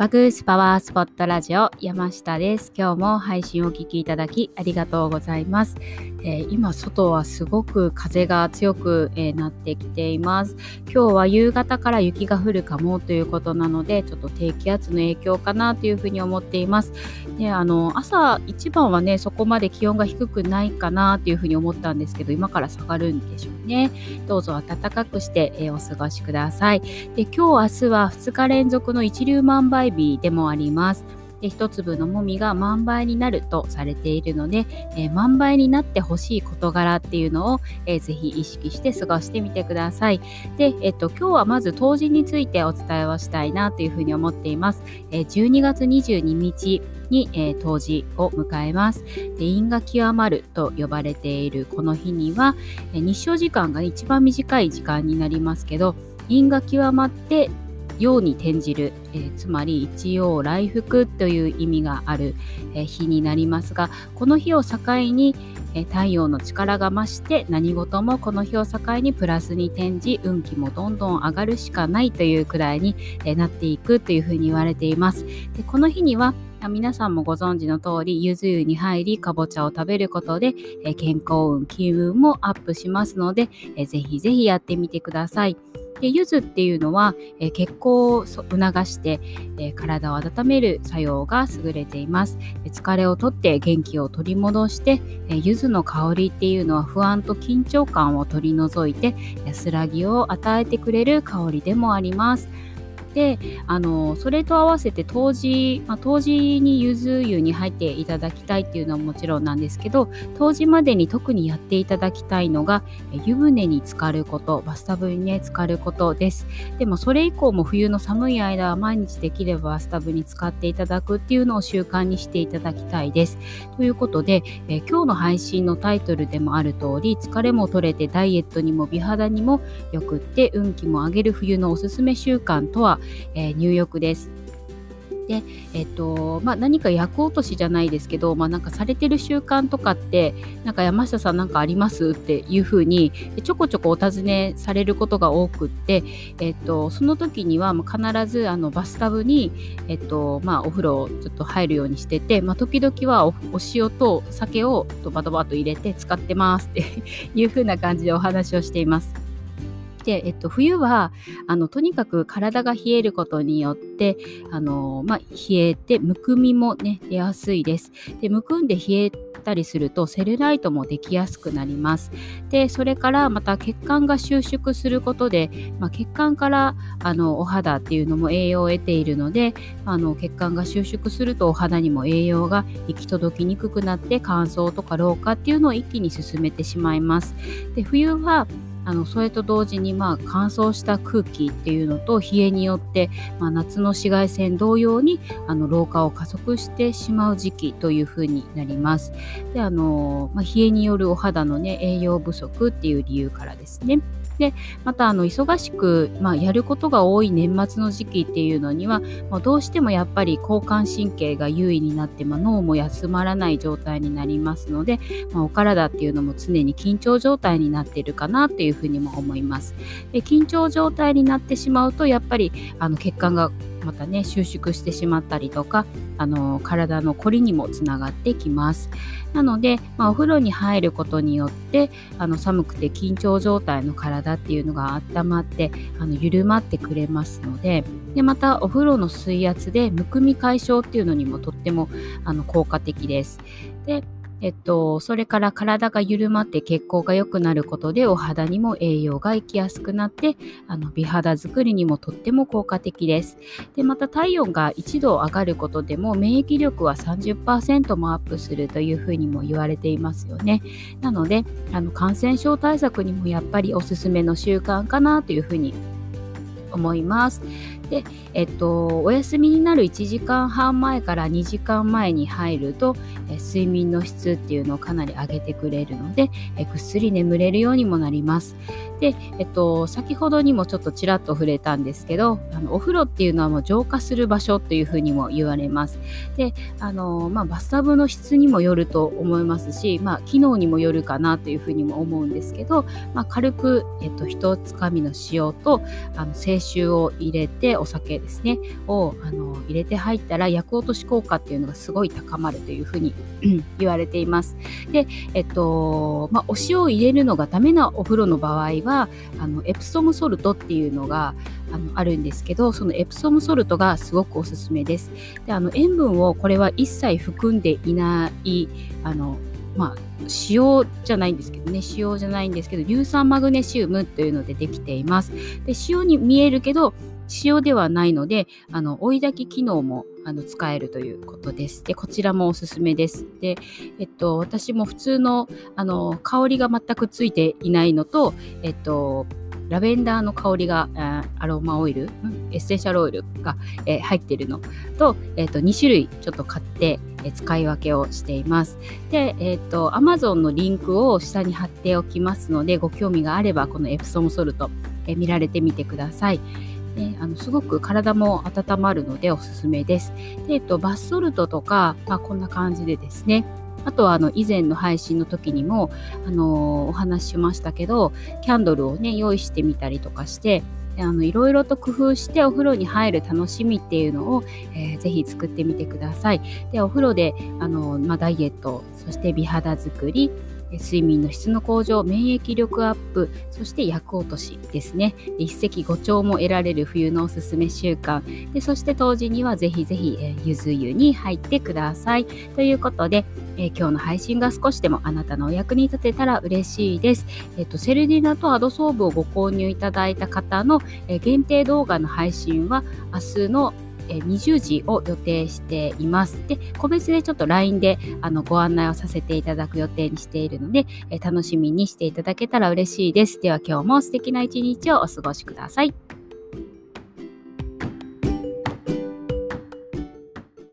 バグースパワースポットラジオ山下です。今日も配信をお聞きいただきありがとうございます。えー、今外はすごく風が強く、えー、なってきています。今日は夕方から雪が降るかもということなので、ちょっと低気圧の影響かなというふうに思っています。で、あの朝一番はねそこまで気温が低くないかなというふうに思ったんですけど、今から下がるんでしょうね。どうぞ暖かくして、えー、お過ごしください。で、今日明日は2日連続の一粒万倍日でもあります。で一粒のもみが万倍になるとされているので、えー、万倍になってほしい事柄っていうのを、えー、ぜひ意識して過ごしてみてください。で、えっと、今日はまず冬至についてお伝えをしたいなというふうに思っています。えー、12月22日に、えー、冬至を迎えます。で因が極まると呼ばれているこの日には、えー、日照時間が一番短い時間になりますけど因が極まって陽に転じる、えー、つまり一陽来福という意味がある、えー、日になりますがこの日を境に、えー、太陽の力が増して何事もこの日を境にプラスに転じ運気もどんどん上がるしかないというくらいに、えなっていくというふうに言われています。でこの日には皆さんもご存知の通り、ゆず湯に入り、かぼちゃを食べることで、え健康運、気運もアップしますので、えぜひぜひやってみてください。で柚子っていうのは、えー、血行を促して、えー、体を温める作用が優れています。疲れをとって元気を取り戻して、えー、柚子の香りっていうのは不安と緊張感を取り除いて安らぎを与えてくれる香りでもあります。であのそれと合わせて冬至、まあ、冬至にゆず湯に入っていただきたいっていうのはもちろんなんですけど冬至までに特にやっていただきたいのが湯船に浸かることバスタブにね浸かることです。でもそれ以降も冬の寒い間は毎日できればバスタブに使っていただくっていうのを習慣にしていただきたいです。ということで、え今日の配信のタイトルでもある通り疲れも取れてダイエットにも美肌にもよくって運気も上げる冬のおすすめ習慣とはえー、入浴です。で、えっと、まあ、何か役落としじゃないですけど、まあ、なんかされてる習慣とかって、なんか山下さんなんかありますっていうふうに、ちょこちょこお尋ねされることが多くって、えっと、その時には必ずあのバスタブに、えっと、まあ、お風呂をちょっと入るようにしてて、まあ、時々はお塩と酒をドバドバと入れて使ってますっていうふうな感じでお話をしています。で、えっと、冬はあのとにかく体が冷えることによってあの、まあ、冷えてむくみも、ね、出やすいです。でむくんで冷えたりするとセルライトもできやすくなります。でそれからまた血管が収縮することで、まあ、血管からあのお肌っていうのも栄養を得ているのであの血管が収縮するとお肌にも栄養が行き届きにくくなって乾燥とか老化っていうのを一気に進めてしまいます。で冬はあのそれと同時にまあ乾燥した空気っていうのと冷えによって、まあ、夏の紫外線同様にあの老化を加速してしまう時期というふうになります。であの、まあ、冷えによるお肌の、ね、栄養不足っていう理由からですね。でまたあの忙しく、まあ、やることが多い年末の時期っていうのには、まあ、どうしてもやっぱり交感神経が優位になって、まあ、脳も休まらない状態になりますので、まあ、お体っていうのも常に緊張状態になっているかなっていうふうにも思います。で緊張状態になってしまうとやっぱりあの血管がまたね収縮してしまったりとかあの体のこりにもつながってきます。なので、まあ、お風呂に入ることによってあの寒くて緊張状態の体っていうのが温まってあの緩まってくれますのででまたお風呂の水圧でむくみ解消っていうのにもとってもあの効果的です。でえっと、それから体が緩まって血行が良くなることでお肌にも栄養が行きやすくなってあの美肌作りにもとっても効果的です。でまた体温が1度上がることでも免疫力は30%もアップするというふうにも言われていますよね。なのであの感染症対策にもやっぱりおすすめの習慣かなというふうに思います。で、えっと、お休みになる1時間半前から2時間前に入ると、え睡眠の質っていうのをかなり上げてくれるので、えぐっすり眠れるようにもなります。で、えっと、先ほどにもちょっとちらっと触れたんですけど、あのお風呂っていうのはもう浄化する場所というふうにも言われます。で、あの、まあ、バスタブの質にもよると思いますし、まあ、機能にもよるかなというふうにも思うんですけど、まあ、軽く、えっと、一つかみの塩とあの清臭を入れてお酒ですねをあの入れて入ったら薬落とし効果っていうのがすごい高まるというふうに言われています。で、えっとまあ、お塩を入れるのがダメなお風呂の場合はあのエプソムソルトっていうのがあのあるんですけどそのエプソムソルトがすごくおすすめです。であの塩分をこれは一切含んでいないあのまあ、塩じゃないんですけどね塩じゃないんですけど硫酸マグネシウムというのでできていますで塩に見えるけど塩ではないのであの追い炊き機能もあの使えるということです。でこちらもおすすめです。で、えっと、私も普通のあの香りが全くついていないのと、えっと、ラベンダーの香りがアロマオイル、エッセンシャルオイルが、えー、入っているのと,、えー、と2種類ちょっと買って、えー、使い分けをしています。で、えっ、ー、と Amazon のリンクを下に貼っておきますのでご興味があればこのエプソムソルト、えー、見られてみてください。であのすごく体も温まるのでおすすめです。でえっと、バスソルトとか、まあ、こんな感じでですねあとはあの以前の配信の時にもあのお話ししましたけどキャンドルをね用意してみたりとかしてあのいろいろと工夫してお風呂に入る楽しみっていうのを、えー、ぜひ作ってみてください。でお風呂であの、まあ、ダイエットそして美肌作り睡眠の質の向上、免疫力アップ、そして薬落としですね。一石五鳥も得られる冬のおすすめ習慣。でそして当時にはぜひぜひ、え、ゆず湯に入ってください。ということで、え、今日の配信が少しでもあなたのお役に立てたら嬉しいです。えっ、と、セルディナとアドソーブをご購入いただいた方の、え限定動画の配信は明日の20時を予定しています。で、個別でちょっと LINE であのご案内をさせていただく予定にしているので、え楽しみにしていただけたら嬉しいです。では今日も素敵な一日をお過ごしください。